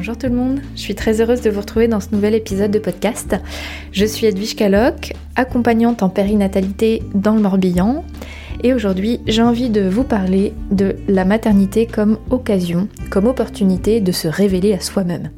Bonjour tout le monde, je suis très heureuse de vous retrouver dans ce nouvel épisode de podcast. Je suis Edwige Caloc, accompagnante en périnatalité dans le Morbihan, et aujourd'hui j'ai envie de vous parler de la maternité comme occasion, comme opportunité de se révéler à soi-même.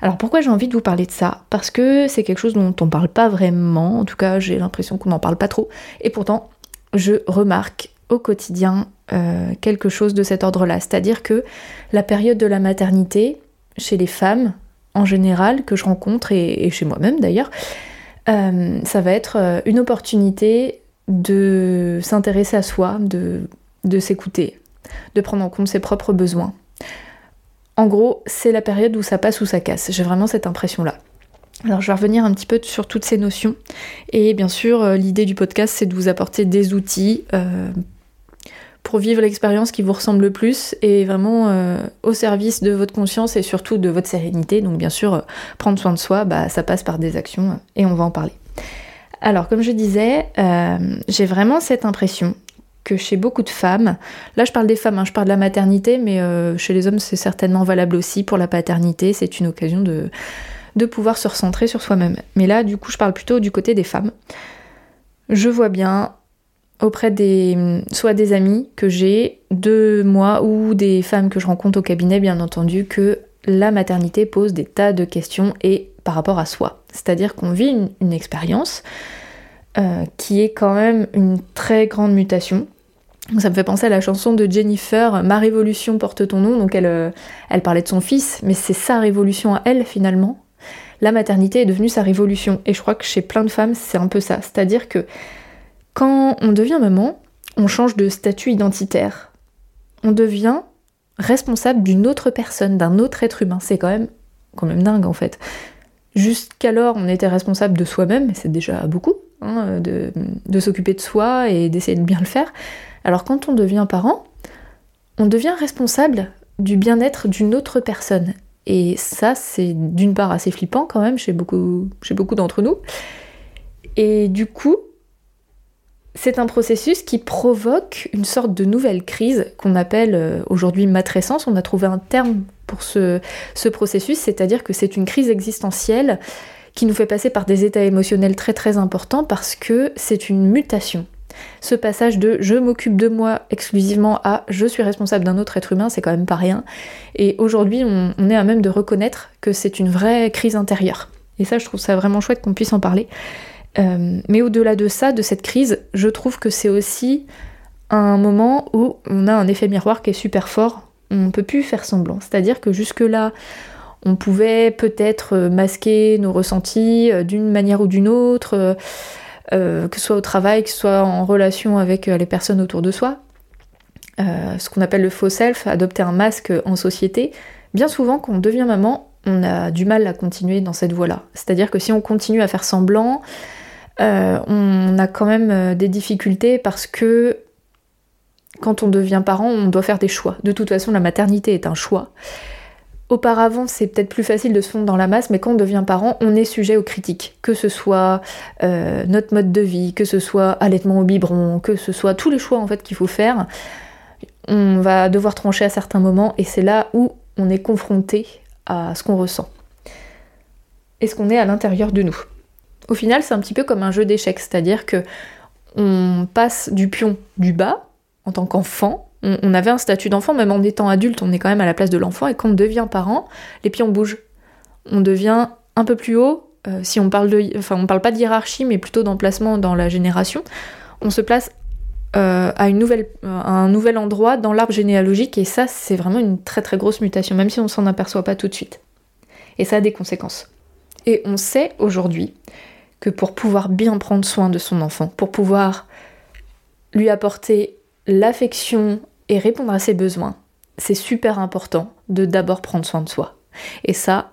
Alors pourquoi j'ai envie de vous parler de ça? Parce que c'est quelque chose dont on parle pas vraiment, en tout cas j'ai l'impression qu'on n'en parle pas trop, et pourtant je remarque au quotidien euh, quelque chose de cet ordre-là. C'est-à-dire que la période de la maternité, chez les femmes en général que je rencontre, et, chez moi-même d'ailleurs, euh, ça va être euh, une opportunité de s'intéresser à soi, de, de s'écouter, de prendre en compte ses propres besoins. En gros, c'est la période où ça passe ou ça casse. J'ai vraiment cette impression-là. Alors je vais revenir un petit peu sur toutes ces notions. Et bien sûr, l'idée du podcast, c'est de vous apporter des outils pour vivre l'expérience qui vous ressemble le plus et vraiment euh, au service de votre conscience et surtout de votre sérénité. Donc bien sûr, euh, prendre soin de soi, bah, ça passe par des actions euh, et on va en parler. Alors comme je disais, j'ai vraiment cette impression que chez beaucoup de femmes, là je parle des femmes, hein, je parle de la maternité, mais chez les hommes c'est certainement valable aussi pour la paternité, c'est une occasion de pouvoir se recentrer sur soi-même. Mais là du coup je parle plutôt du côté des femmes. Je vois bien auprès des soit des amis que j'ai de moi ou des femmes que je rencontre au cabinet bien entendu que la maternité pose des tas de questions et par rapport à soi. C'est-à-dire qu'on vit une, expérience euh, qui est quand même une très grande mutation. Ça me fait penser à la chanson de Jennifer, Ma révolution porte ton nom, donc elle, euh, elle parlait de son fils, mais c'est sa révolution à elle finalement. La maternité est devenue sa révolution, et je crois que chez plein de femmes c'est un peu ça, c'est-à-dire que quand on devient maman, on change de statut identitaire. On devient responsable d'une autre personne, d'un autre être humain. C'est quand même, quand même dingue en fait. Jusqu'alors, on était responsable de soi-même, et c'est déjà beaucoup, hein, de, s'occuper de soi et d'essayer de bien le faire. Alors quand on devient parent, on devient responsable du bien-être d'une autre personne. Et ça, c'est d'une part assez flippant quand même chez chez beaucoup d'entre nous. Et du coup, c'est un processus qui provoque une sorte de nouvelle crise qu'on appelle euh, aujourd'hui matrescence. On a trouvé un terme pour ce, processus, c'est-à-dire que c'est une crise existentielle qui nous fait passer par des états émotionnels très très importants parce que c'est une mutation. Ce passage de je m'occupe de moi exclusivement à je suis responsable d'un autre être humain, c'est quand même pas rien. Et aujourd'hui, on, on est à même de reconnaître que c'est une vraie crise intérieure. Et ça, je trouve ça vraiment chouette qu'on puisse en parler. Euh, mais au-delà de ça, de cette crise, je trouve que c'est aussi un moment où on a un effet miroir qui est super fort. On ne peut plus faire semblant. C'est-à-dire que jusque-là, on pouvait peut-être masquer nos ressentis euh, d'une manière ou d'une autre, euh, que ce soit au travail, que ce soit en relation avec les personnes autour de soi. ce qu'on appelle le faux self, adopter un masque en société. Bien souvent, quand on devient maman, on a du mal à continuer dans cette voie-là. C'est-à-dire que si on continue à faire semblant, euh, on a quand même euh, des difficultés parce que quand on devient parent, on doit faire des choix. De toute façon, la maternité est un choix. Auparavant, c'est peut-être plus facile de se fondre dans la masse, mais quand on devient parent, on est sujet aux critiques. Que ce soit euh, notre mode de vie, que ce soit allaitement au biberon, que ce soit tous les choix qu'il faut faire, on va devoir trancher à certains moments, et c'est là où on est confronté à ce qu'on ressent. Et ce qu'on est à l'intérieur de nous? Au final, c'est un petit peu comme un jeu d'échecs, c'est-à-dire que on passe du pion du bas en tant qu'enfant. On, avait un statut d'enfant, même en étant adulte, on est quand même à la place de l'enfant, et quand on devient parent, les pions bougent. On devient un peu plus haut, euh, si on parle de. Enfin, on parle pas de hiérarchie, mais plutôt d'emplacement dans la génération. On se place euh, à, une nouvelle, un nouvel endroit dans l'arbre généalogique, et ça, c'est vraiment une très très grosse mutation, même si on s'en aperçoit pas tout de suite. Et ça a des conséquences. Et on sait aujourd'hui que pour pouvoir bien prendre soin de son enfant, pour pouvoir lui apporter l'affection et répondre à ses besoins, c'est super important de d'abord prendre soin de soi. Et ça,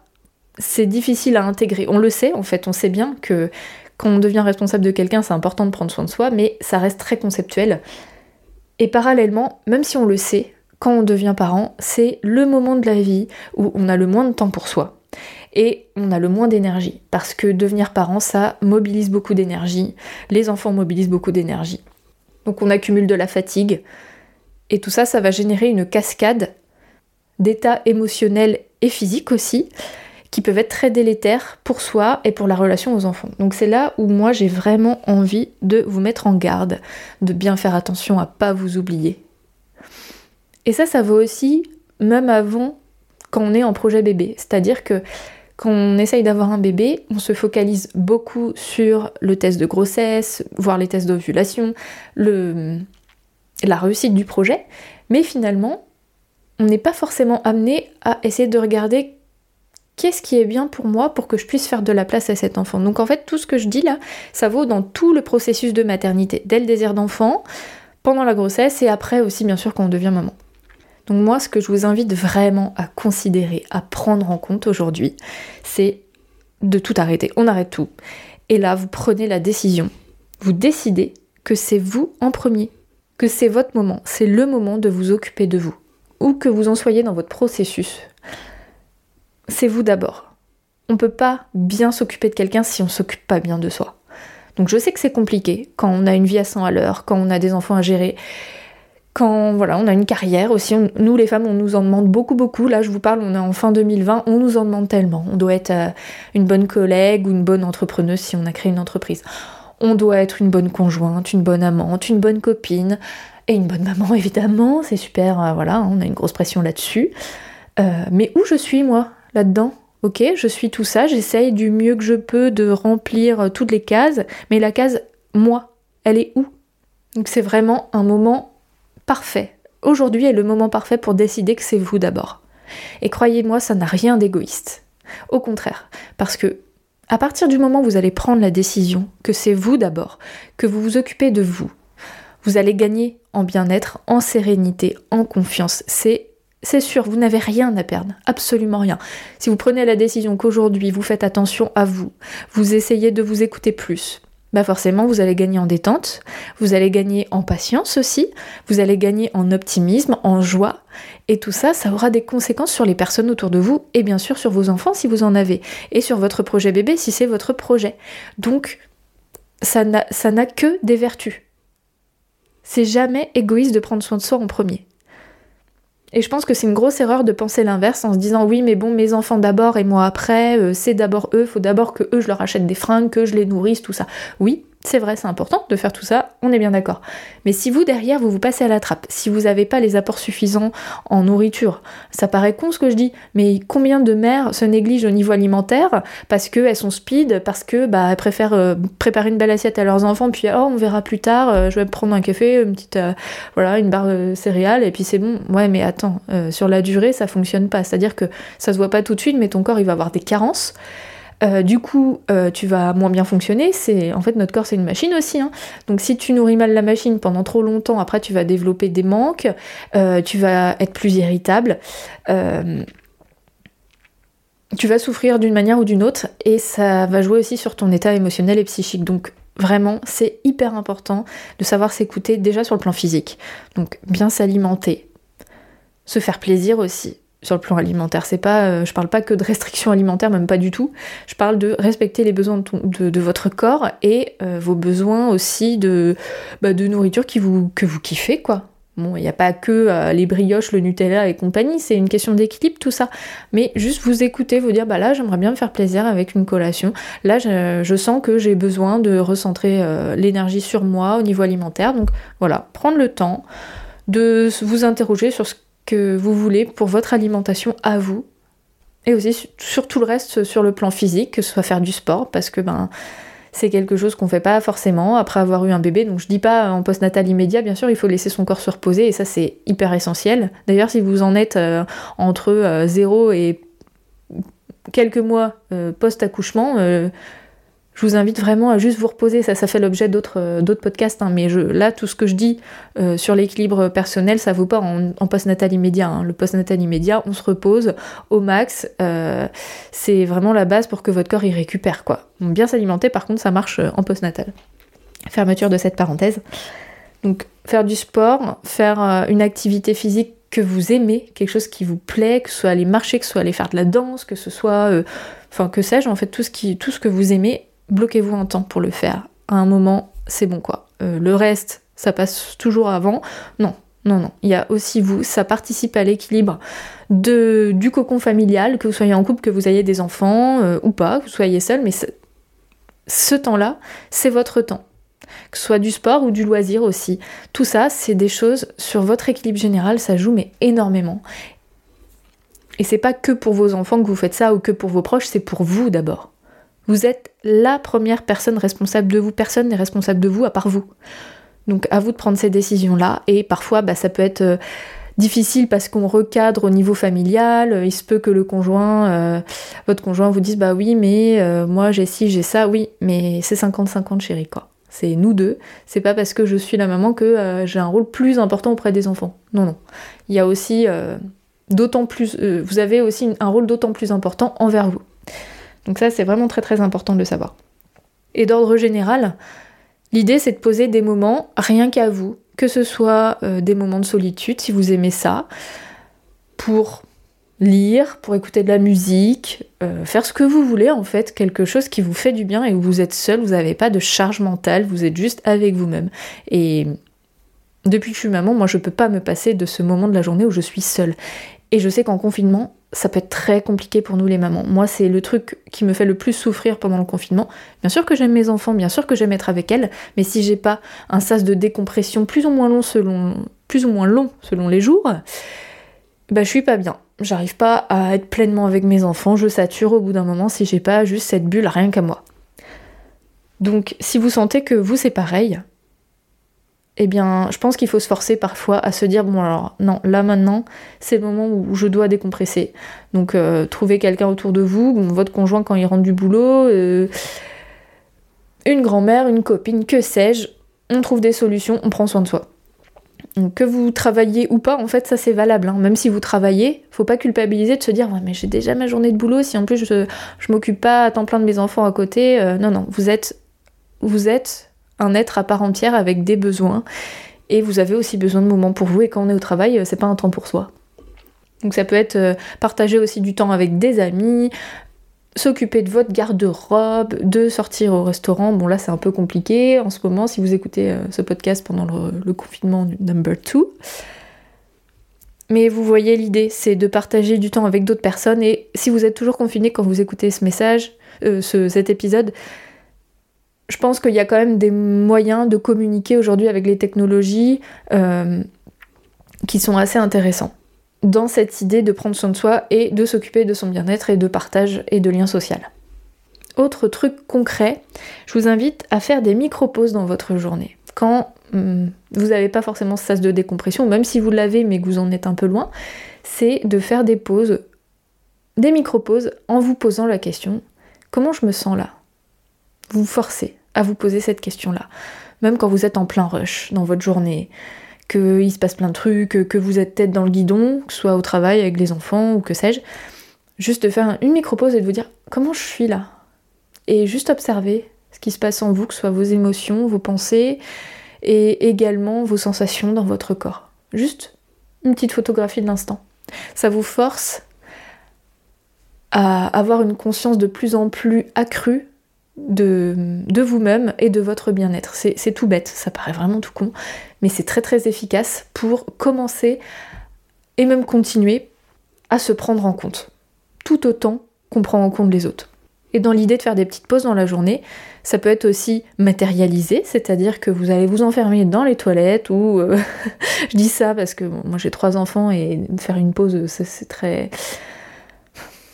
c'est difficile à intégrer. On le sait, en fait, on sait bien que quand on devient responsable de quelqu'un, c'est important de prendre soin de soi, mais ça reste très conceptuel. Et parallèlement, même si on le sait, quand on devient parent, c'est le moment de la vie où on a le moins de temps pour soi et on a le moins d'énergie parce que devenir parent ça mobilise beaucoup d'énergie, les enfants mobilisent beaucoup d'énergie. Donc on accumule de la fatigue et tout ça ça va générer une cascade d'états émotionnels et physiques aussi, qui peuvent être très délétères pour soi et pour la relation aux enfants. Donc c'est là où moi j'ai vraiment envie de vous mettre en garde, de bien faire attention à pas vous oublier. Et ça, ça vaut aussi même avant quand on est en projet bébé. C'est-à-dire que quand on essaye d'avoir un bébé, on se focalise beaucoup sur le test de grossesse, voire les tests d'ovulation, la réussite du projet, mais finalement, on n'est pas forcément amené à essayer de regarder qu'est-ce qui est bien pour moi pour que je puisse faire de la place à cet enfant. Donc en fait, tout ce que je dis là, ça vaut dans tout le processus de maternité, dès le désir d'enfant, pendant la grossesse et après aussi bien sûr quand on devient maman. Donc moi, ce que je vous invite vraiment à considérer, à prendre en compte aujourd'hui, c'est de tout arrêter. On arrête tout. Et là, vous prenez la décision. Vous décidez que c'est vous en premier, que c'est votre moment, c'est le moment de vous occuper de vous, ou que vous en soyez dans votre processus. C'est vous d'abord. On ne peut pas bien s'occuper de quelqu'un si on ne s'occupe pas bien de soi. Donc je sais que c'est compliqué quand on a une vie à 100 à l'heure, quand on a des enfants à gérer, quand voilà, on a une carrière aussi, nous les femmes, on nous en demande beaucoup, beaucoup. Là, je vous parle, on est en fin 2020, on nous en demande tellement. On doit être euh, une bonne collègue ou une bonne entrepreneuse si on a créé une entreprise. On doit être une bonne conjointe, une bonne amante, une bonne copine et une bonne maman, évidemment. C'est super, euh, voilà, on a une grosse pression là-dessus. Euh, mais où je suis, moi, là-dedans? Ok, je suis tout ça, j'essaye du mieux que je peux de remplir toutes les cases, mais la case moi, elle est où? Donc c'est vraiment un moment parfait. Aujourd'hui est le moment parfait pour décider que c'est vous d'abord. Et croyez-moi, ça n'a rien d'égoïste. Au contraire, parce que à partir du moment où vous allez prendre la décision que c'est vous d'abord, que vous vous occupez de vous, vous allez gagner en bien-être, en sérénité, en confiance. C'est c'est sûr, vous n'avez rien à perdre, absolument rien. Si vous prenez la décision qu'aujourd'hui vous faites attention à vous, vous essayez de vous écouter plus, bah forcément vous allez gagner en détente, vous allez gagner en patience aussi, vous allez gagner en optimisme, en joie, et tout ça, ça aura des conséquences sur les personnes autour de vous, et bien sûr sur vos enfants si vous en avez, et sur votre projet bébé si c'est votre projet. Donc ça n'a que des vertus. C'est jamais égoïste de prendre soin de soi en premier. Et je pense que c'est une grosse erreur de penser l'inverse en se disant oui mais bon mes enfants d'abord et moi après, euh, c'est d'abord eux, faut d'abord que eux je leur achète des fringues, que je les nourrisse, tout ça. Oui, c'est vrai, c'est important de faire tout ça, on est bien d'accord. Mais si vous derrière, vous vous passez à la trappe, si vous n'avez pas les apports suffisants en nourriture, ça paraît con ce que je dis, mais combien de mères se négligent au niveau alimentaire parce qu'elles sont speed, parce que bah préfèrent euh, préparer une belle assiette à leurs enfants, puis oh on verra plus tard, euh, je vais prendre un café, une petite euh, voilà une barre de céréales et puis c'est bon. Ouais mais attends, sur la durée ça fonctionne pas, c'est-à-dire que ça se voit pas tout de suite, mais ton corps il va avoir des carences. Euh, du coup, euh, tu vas moins bien fonctionner. C'est en fait notre corps, c'est une machine aussi. Hein. Donc si tu nourris mal la machine pendant trop longtemps, après tu vas développer des manques, euh, tu vas être plus irritable. tu vas souffrir d'une manière ou d'une autre et ça va jouer aussi sur ton état émotionnel et psychique. Donc vraiment, c'est hyper important de savoir s'écouter déjà sur le plan physique. Donc bien s'alimenter, se faire plaisir aussi sur le plan alimentaire. C'est pas, euh, je parle pas que de restrictions alimentaires, même pas du tout. Je parle de respecter les besoins de, votre corps et euh, vos besoins aussi de, bah, de nourriture qui vous, que vous kiffez, quoi. Bon, il n'y a pas que euh, les brioches, le Nutella et compagnie, c'est une question d'équilibre, tout ça. Mais juste vous écouter, vous dire, bah là, j'aimerais bien me faire plaisir avec une collation. Là, je, je sens que j'ai besoin de recentrer l'énergie sur moi au niveau alimentaire. Donc voilà, prendre le temps de vous interroger sur ce que vous voulez pour votre alimentation à vous. Et aussi sur tout le reste sur le plan physique, que ce soit faire du sport, parce que ben c'est quelque chose qu'on fait pas forcément après avoir eu un bébé. Donc je dis pas en post-natal immédiat, bien sûr, il faut laisser son corps se reposer et ça c'est hyper essentiel. D'ailleurs, si vous en êtes euh, entre 0 euh, et quelques mois euh, post-accouchement, je vous invite vraiment à juste vous reposer. Ça, ça fait l'objet d'autres euh, podcasts, hein, mais là, tout ce que je dis euh, sur l'équilibre personnel, ça vaut pas en, en post-natal immédiat. Hein. Le post-natal immédiat, on se repose au max. Euh, c'est vraiment la base pour que votre corps y récupère, quoi. bien s'alimenter, par contre, ça marche en post-natal. Fermeture de cette parenthèse. Donc, faire du sport, faire une activité physique que vous aimez, quelque chose qui vous plaît, que ce soit aller marcher, que ce soit aller faire de la danse, que ce soit, enfin que sais-je, en fait tout ce qui, tout ce que vous aimez, bloquez-vous un temps pour le faire. À un moment, c'est bon quoi. Euh, le reste, ça passe toujours avant. Non, non, non. Il y a aussi vous, ça participe à l'équilibre du cocon familial, que vous soyez en couple, que vous ayez des enfants euh, ou pas, que vous soyez seul, mais ce temps-là, c'est votre temps. Que ce soit du sport ou du loisir aussi. Tout ça, c'est des choses sur votre équilibre général, ça joue mais énormément. Et c'est pas que pour vos enfants que vous faites ça ou que pour vos proches, c'est pour vous d'abord. Vous êtes la première personne responsable de vous. Personne n'est responsable de vous à part vous. Donc à vous de prendre ces décisions-là. Et parfois, bah, ça peut être euh, difficile parce qu'on recadre au niveau familial. Il se peut que le conjoint, euh, votre conjoint vous dise bah oui, mais euh, moi j'ai ci, j'ai ça. Oui, mais c'est 50-50 chérie quoi. C'est nous deux. C'est pas parce que je suis la maman que j'ai un rôle plus important auprès des enfants. Non, non. Il y a aussi d'autant plus. vous avez aussi un rôle d'autant plus important envers vous. Donc ça, c'est vraiment très très important de le savoir. Et d'ordre général, L'idée, c'est de poser des moments rien qu'à vous, que ce soit euh, des moments de solitude, si vous aimez ça, pour lire, pour écouter de la musique, euh, faire ce que vous voulez en fait, quelque chose qui vous fait du bien et où vous êtes seul, vous n'avez pas de charge mentale, vous êtes juste avec vous-même. Et depuis que je suis maman, moi je peux pas me passer de ce moment de la journée où je suis seule. Et je sais qu'en confinement, ça peut être très compliqué pour nous les mamans. Moi, c'est le truc qui me fait le plus souffrir pendant le confinement. Bien sûr que j'aime mes enfants, bien sûr que j'aime être avec elles, mais si j'ai pas un sas de décompression plus ou moins long selon, plus ou moins long selon les jours, bah je suis pas bien. J'arrive pas à être pleinement avec mes enfants, je sature au bout d'un moment si j'ai pas juste cette bulle rien qu'à moi. Donc, si vous sentez que vous c'est pareil, eh bien, je pense qu'il faut se forcer parfois à se dire bon alors non, là maintenant, c'est le moment où je dois décompresser. Donc euh, trouver quelqu'un autour de vous, votre conjoint quand il rentre du boulot, euh, une grand-mère, une copine, que sais-je, on trouve des solutions, on prend soin de soi. Que vous travaillez ou pas, en fait, ça c'est valable. Hein. Même si vous travaillez, faut pas culpabiliser de se dire ouais mais j'ai déjà ma journée de boulot, si en plus je, je m'occupe pas à temps plein de mes enfants à côté. Euh, non non, vous êtes vous êtes un être à part entière avec des besoins. Et vous avez aussi besoin de moments pour vous. Et quand on est au travail, euh, c'est pas un temps pour soi. Donc ça peut être euh, partager aussi du temps avec des amis, s'occuper de votre garde-robe, de sortir au restaurant. Bon là c'est un peu compliqué en ce moment si vous écoutez euh, ce podcast pendant le, confinement number 2. Mais vous voyez l'idée, c'est de partager du temps avec d'autres personnes et si vous êtes toujours confiné quand vous écoutez ce message, cet épisode, je pense qu'il y a quand même des moyens de communiquer aujourd'hui avec les technologies euh, qui sont assez intéressants dans cette idée de prendre soin de soi et de s'occuper de son bien-être et de partage et de lien social. Autre truc concret, je vous invite à faire des micro-pauses dans votre journée. Quand hmm, vous n'avez pas forcément ce sas de décompression, même si vous l'avez mais que vous en êtes un peu loin, c'est de faire des pauses, des micro-pauses en vous posant la question comment je me sens là? Vous forcez à vous poser cette question-là. Même quand vous êtes en plein rush dans votre journée, qu'il se passe plein de trucs, que vous êtes tête dans le guidon, que ce soit au travail avec les enfants ou que sais-je, juste de faire une micro-pause et de vous dire comment je suis là? Et juste observer ce qui se passe en vous, que ce soit vos émotions, vos pensées et également vos sensations dans votre corps. Juste une petite photographie de l'instant. Ça vous force à avoir une conscience de plus en plus accrue de, vous-même et de votre bien-être. C'est tout bête, ça paraît vraiment tout con, mais c'est très très efficace pour commencer et même continuer à se prendre en compte, tout autant qu'on prend en compte les autres. Et dans l'idée de faire des petites pauses dans la journée, ça peut être aussi matérialisé, c'est-à-dire que vous allez vous enfermer dans les toilettes ou euh, je dis ça parce que moi j'ai trois enfants et faire une pause c'est très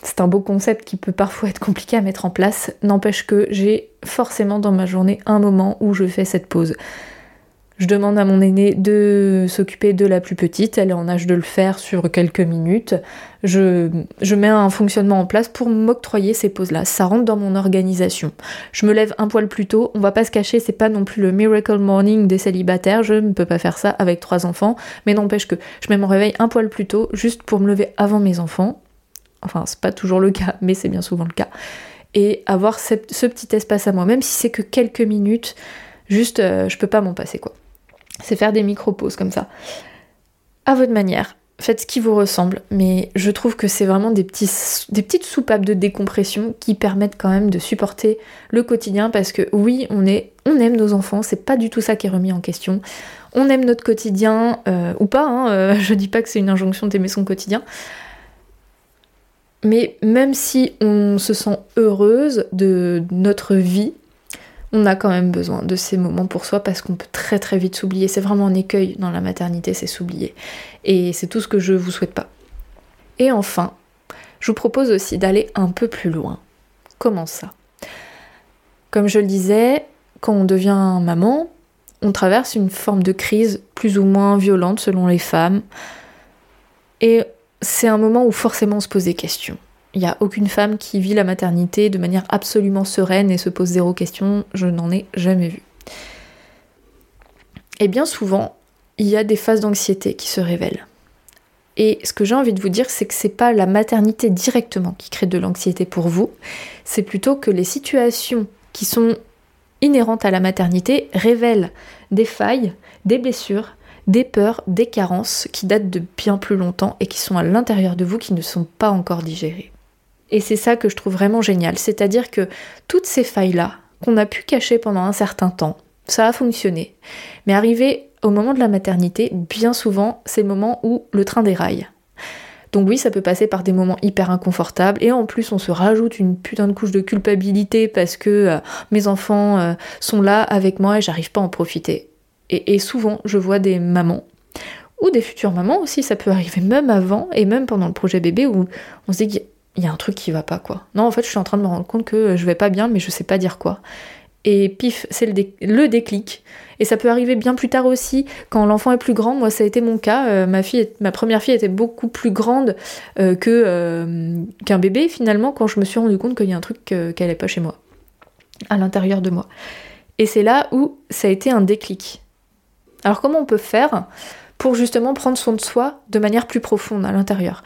c'est un beau concept qui peut parfois être compliqué à mettre en place, n'empêche que j'ai forcément dans ma journée un moment où je fais cette pause. Je demande à mon aîné de s'occuper de la plus petite, elle est en âge de le faire sur quelques minutes. Je, je mets un fonctionnement en place pour m'octroyer ces pauses-là. Ça rentre dans mon organisation. Je me lève un poil plus tôt, on va pas se cacher, c'est pas non plus le miracle morning des célibataires, je ne peux pas faire ça avec trois enfants, mais n'empêche que je mets mon réveil un poil plus tôt juste pour me lever avant mes enfants. Enfin, c'est pas toujours le cas, mais c'est bien souvent le cas. Et avoir ce, petit espace à moi, même si c'est que quelques minutes, juste, euh, je peux pas m'en passer quoi. C'est faire des micro-pauses comme ça. À votre manière. faites ce qui vous ressemble, mais je trouve que c'est vraiment des, petites soupapes de décompression qui permettent quand même de supporter le quotidien parce que oui, on, est, on aime nos enfants, c'est pas du tout ça qui est remis en question. On aime notre quotidien, euh, ou pas, hein, euh, je dis pas que c'est une injonction d'aimer son quotidien, mais même si on se sent heureuse de notre vie, on a quand même besoin de ces moments pour soi parce qu'on peut très très vite s'oublier. C'est vraiment un écueil dans la maternité, c'est s'oublier. Et c'est tout ce que je vous souhaite pas. Et enfin, je vous propose aussi d'aller un peu plus loin. Comment ça? Comme je le disais, quand on devient maman, on traverse une forme de crise plus ou moins violente selon les femmes. Et c'est un moment où forcément on se pose des questions. Il n'y a aucune femme qui vit la maternité de manière absolument sereine et se pose zéro question, je n'en ai jamais vu. Et bien souvent, il y a des phases d'anxiété qui se révèlent. Et ce que j'ai envie de vous dire, c'est que c'est pas la maternité directement qui crée de l'anxiété pour vous, c'est plutôt que les situations qui sont inhérentes à la maternité révèlent des failles, des blessures, des peurs, des carences qui datent de bien plus longtemps et qui sont à l'intérieur de vous qui ne sont pas encore digérées. Et c'est ça que je trouve vraiment génial, c'est-à-dire que toutes ces failles-là, qu'on a pu cacher pendant un certain temps, ça a fonctionné. Mais arrivé au moment de la maternité, bien souvent, c'est le moment où le train déraille. Donc oui, ça peut passer par des moments hyper inconfortables et en plus on se rajoute une putain de couche de culpabilité parce que euh, mes enfants euh, sont là avec moi et j'arrive pas à en profiter. Et, souvent je vois des mamans ou des futures mamans aussi, ça peut arriver même avant et même pendant le projet bébé où on se dit il y a un truc qui va pas quoi. Non, en fait, je suis en train de me rendre compte que je vais pas bien, mais je sais pas dire quoi. Et pif, c'est le, déclic. Et ça peut arriver bien plus tard aussi, quand l'enfant est plus grand. Moi, ça a été mon cas. Euh, ma, fille, ma première fille était beaucoup plus grande euh, euh, qu'un bébé, finalement, quand je me suis rendu compte qu'il y a un truc qui n'allait pas chez moi, à l'intérieur de moi. Et c'est là où ça a été un déclic. Alors, comment on peut faire pour justement prendre soin de soi de manière plus profonde à l'intérieur?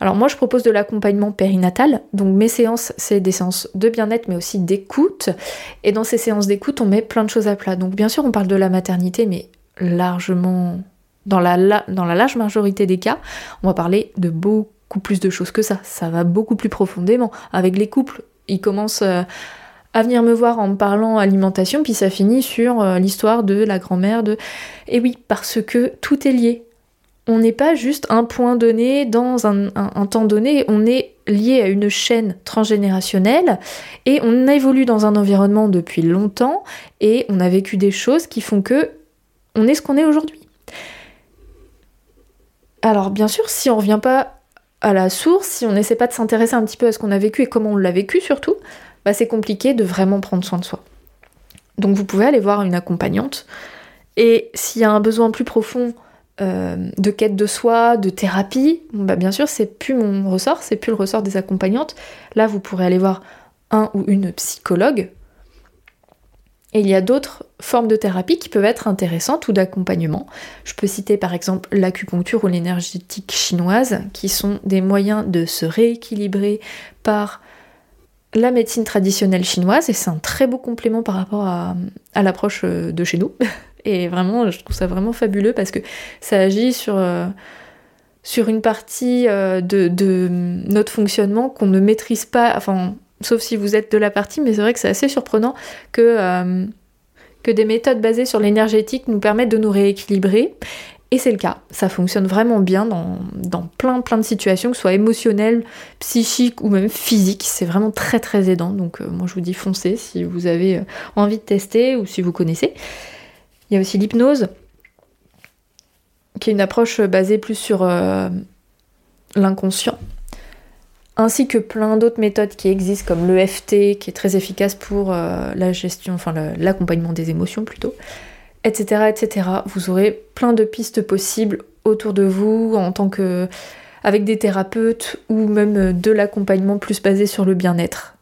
Alors moi je propose de l'accompagnement périnatal, donc mes séances c'est des séances de bien-être mais aussi d'écoute, et dans ces séances d'écoute on met plein de choses à plat. Donc bien sûr on parle de la maternité mais largement, dans la, large majorité des cas, on va parler de beaucoup plus de choses que ça, ça va beaucoup plus profondément. Avec les couples, ils commencent... Euh, à venir me voir en me parlant alimentation, puis ça finit sur euh, l'histoire de la grand-mère de... Et oui, parce que tout est lié on n'est pas juste un point donné dans un, temps donné, on est lié à une chaîne transgénérationnelle et on évolue dans un environnement depuis longtemps et on a vécu des choses qui font que on est ce qu'on est aujourd'hui. Alors bien sûr, si on revient pas à la source, si on n'essaie pas de s'intéresser un petit peu à ce qu'on a vécu et comment on l'a vécu surtout, bah c'est compliqué de vraiment prendre soin de soi. Donc vous pouvez aller voir une accompagnante et s'il y a un besoin plus profond euh, de quête de soi, de thérapie, bah bien sûr, c'est plus mon ressort, c'est plus le ressort des accompagnantes. Là, vous pourrez aller voir un ou une psychologue. Et il y a d'autres formes de thérapie qui peuvent être intéressantes ou d'accompagnement. Je peux citer par exemple l'acupuncture ou l'énergétique chinoise, qui sont des moyens de se rééquilibrer par la médecine traditionnelle chinoise, et c'est un très beau complément par rapport à l'approche de chez nous. Et vraiment, je trouve ça vraiment fabuleux parce que ça agit sur, euh, une partie euh, de, notre fonctionnement qu'on ne maîtrise pas, enfin, sauf si vous êtes de la partie, mais c'est vrai que c'est assez surprenant que, euh, que des méthodes basées sur l'énergétique nous permettent de nous rééquilibrer. Et c'est le cas, ça fonctionne vraiment bien dans, plein plein de situations, que ce soit émotionnelles, psychiques ou même physiques. C'est vraiment très très aidant. Donc moi je vous dis foncez si vous avez envie de tester ou si vous connaissez. Il y a aussi l'hypnose, qui est une approche basée plus sur euh, l'inconscient, ainsi que plein d'autres méthodes qui existent comme l'EFT, qui est très efficace pour euh, la gestion, enfin l'accompagnement des émotions plutôt, etc., etc. Vous aurez plein de pistes possibles autour de vous en tant que avec des thérapeutes ou même de l'accompagnement plus basé sur le bien-être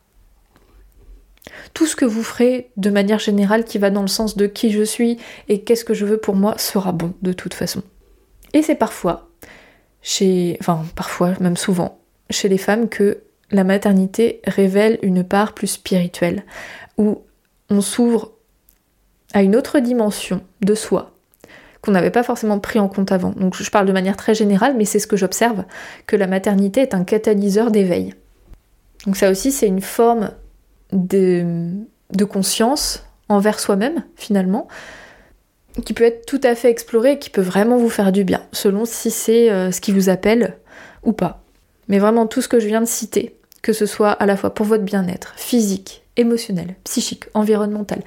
tout ce que vous ferez de manière générale qui va dans le sens de qui je suis et qu'est-ce que je veux pour moi sera bon de toute façon. Et c'est parfois, chez, enfin parfois, même souvent, chez les femmes que la maternité révèle une part plus spirituelle, où on s'ouvre à une autre dimension de soi qu'on n'avait pas forcément pris en compte avant. Donc je parle de manière très générale, mais c'est ce que j'observe, que la maternité est un catalyseur d'éveil. Donc ça aussi, c'est une forme de, conscience envers soi-même, finalement, qui peut être tout à fait exploré et qui peut vraiment vous faire du bien, selon si c'est euh, ce qui vous appelle ou pas. Mais vraiment tout ce que je viens de citer, que ce soit à la fois pour votre bien-être physique, émotionnel, psychique, environnemental,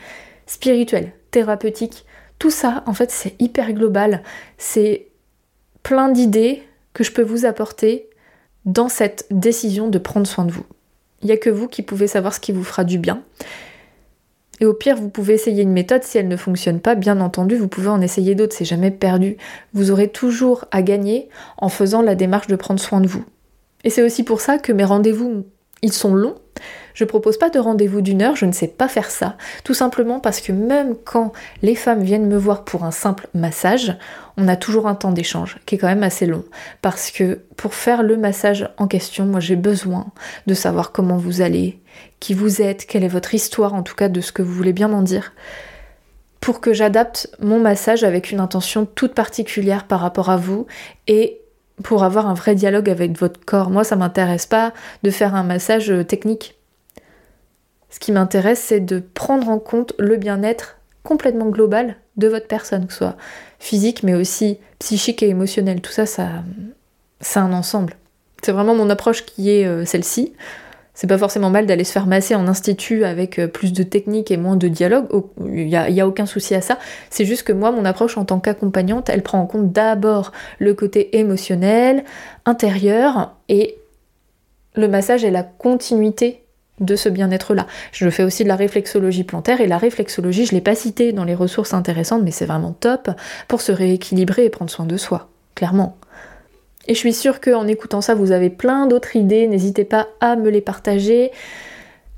spirituel, thérapeutique, tout ça, en fait, c'est hyper global. C'est plein d'idées que je peux vous apporter dans cette décision de prendre soin de vous. Il n'y a que vous qui pouvez savoir ce qui vous fera du bien. Et au pire, vous pouvez essayer une méthode. Si elle ne fonctionne pas, bien entendu, vous pouvez en essayer d'autres. C'est jamais perdu. Vous aurez toujours à gagner en faisant la démarche de prendre soin de vous. Et c'est aussi pour ça que mes rendez-vous, ils sont longs. Je propose pas de rendez-vous d'une heure, je ne sais pas faire ça. Tout simplement parce que même quand les femmes viennent me voir pour un simple massage, on a toujours un temps d'échange qui est quand même assez long. Parce que pour faire le massage en question, moi j'ai besoin de savoir comment vous allez, qui vous êtes, quelle est votre histoire en tout cas de ce que vous voulez bien m'en dire pour que j'adapte mon massage avec une intention toute particulière par rapport à vous et pour avoir un vrai dialogue avec votre corps. Moi, ça m'intéresse pas de faire un massage euh, technique. Ce qui m'intéresse, c'est de prendre en compte le bien-être complètement global de votre personne, que ce soit physique, mais aussi psychique et émotionnel. Tout ça, ça c'est un ensemble. C'est vraiment mon approche qui est euh, celle-ci. C'est pas forcément mal d'aller se faire masser en institut avec euh, plus de technique et moins de dialogue. Il n'y a, aucun souci à ça. C'est juste que moi, mon approche en tant qu'accompagnante, elle prend en compte d'abord le côté émotionnel, intérieur, et le massage est la continuité de ce bien-être-là. Je fais aussi de la réflexologie plantaire et la réflexologie, je l'ai pas citée dans les ressources intéressantes, mais c'est vraiment top pour se rééquilibrer et prendre soin de soi, clairement. Et je suis sûre qu'en écoutant ça, vous avez plein d'autres idées. N'hésitez pas à me les partager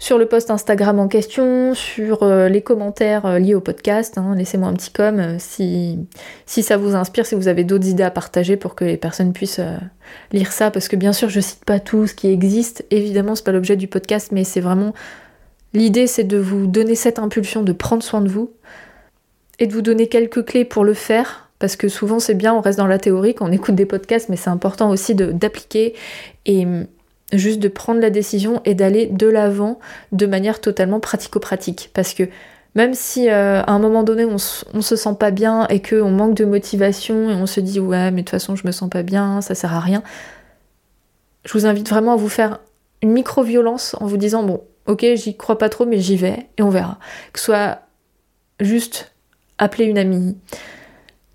sur le post Instagram en question, sur euh, les commentaires euh, liés au podcast. Hein. Laissez-moi un petit com euh, si, si ça vous inspire, si vous avez d'autres idées à partager pour que les personnes puissent lire ça. Parce que bien sûr, je cite pas tout ce qui existe. Évidemment, c'est pas l'objet du podcast, mais c'est vraiment. L'idée, c'est de vous donner cette impulsion de prendre soin de vous et de vous donner quelques clés pour le faire parce que souvent c'est bien, on reste dans la théorie quand on écoute des podcasts, mais c'est important aussi d'appliquer et juste de prendre la décision et d'aller de l'avant de manière totalement pratico-pratique. Parce que même si euh, à un moment donné on, se sent pas bien et qu'on manque de motivation et on se dit ouais mais de toute façon je me sens pas bien, ça sert à rien, je vous invite vraiment à vous faire une micro-violence en vous disant bon ok j'y crois pas trop mais j'y vais et on verra. Que soit juste appeler une amie,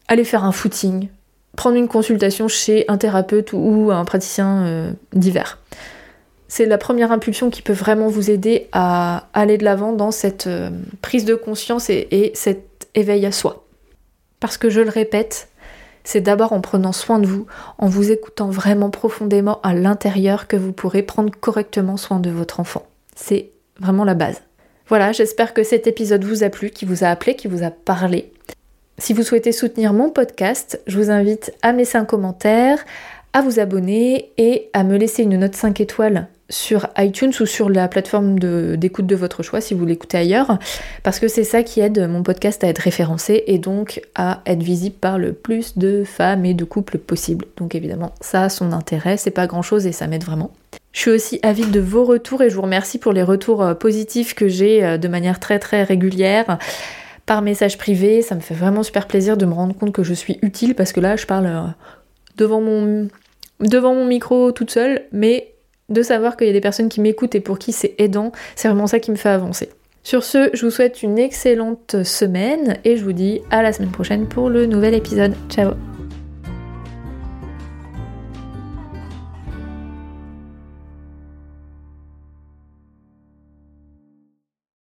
aller faire un footing, prendre une consultation chez un thérapeute ou un praticien euh, divers. C'est la première impulsion qui peut vraiment vous aider à aller de l'avant dans cette euh, prise de conscience et, et cet éveil à soi. Parce que je le répète, c'est d'abord en prenant soin de vous, en vous écoutant vraiment profondément à l'intérieur que vous pourrez prendre correctement soin de votre enfant. C'est vraiment la base. Voilà, j'espère que cet épisode vous a plu, qui vous a appelé, qui vous a parlé. Si vous souhaitez soutenir mon podcast, je vous invite à me laisser un commentaire, à vous abonner et à me laisser une note 5 étoiles sur iTunes ou sur la plateforme d'écoute de, votre choix si vous l'écoutez ailleurs, parce que c'est ça qui aide mon podcast à être référencé et donc à être visible par le plus de femmes et de couples possible. Donc évidemment, ça a son intérêt, c'est pas grand chose et ça m'aide vraiment. Je suis aussi avide de vos retours et je vous remercie pour les retours euh, positifs que j'ai euh, de manière très très régulière par message privé. Ça me fait vraiment super plaisir de me rendre compte que je suis utile parce que là, je parle euh, devant mon, devant mon micro toute seule, mais de savoir qu'il y a des personnes qui m'écoutent et pour qui c'est aidant, c'est vraiment ça qui me fait avancer. Sur ce, je vous souhaite une excellente semaine et je vous dis à la semaine prochaine pour le nouvel épisode. Ciao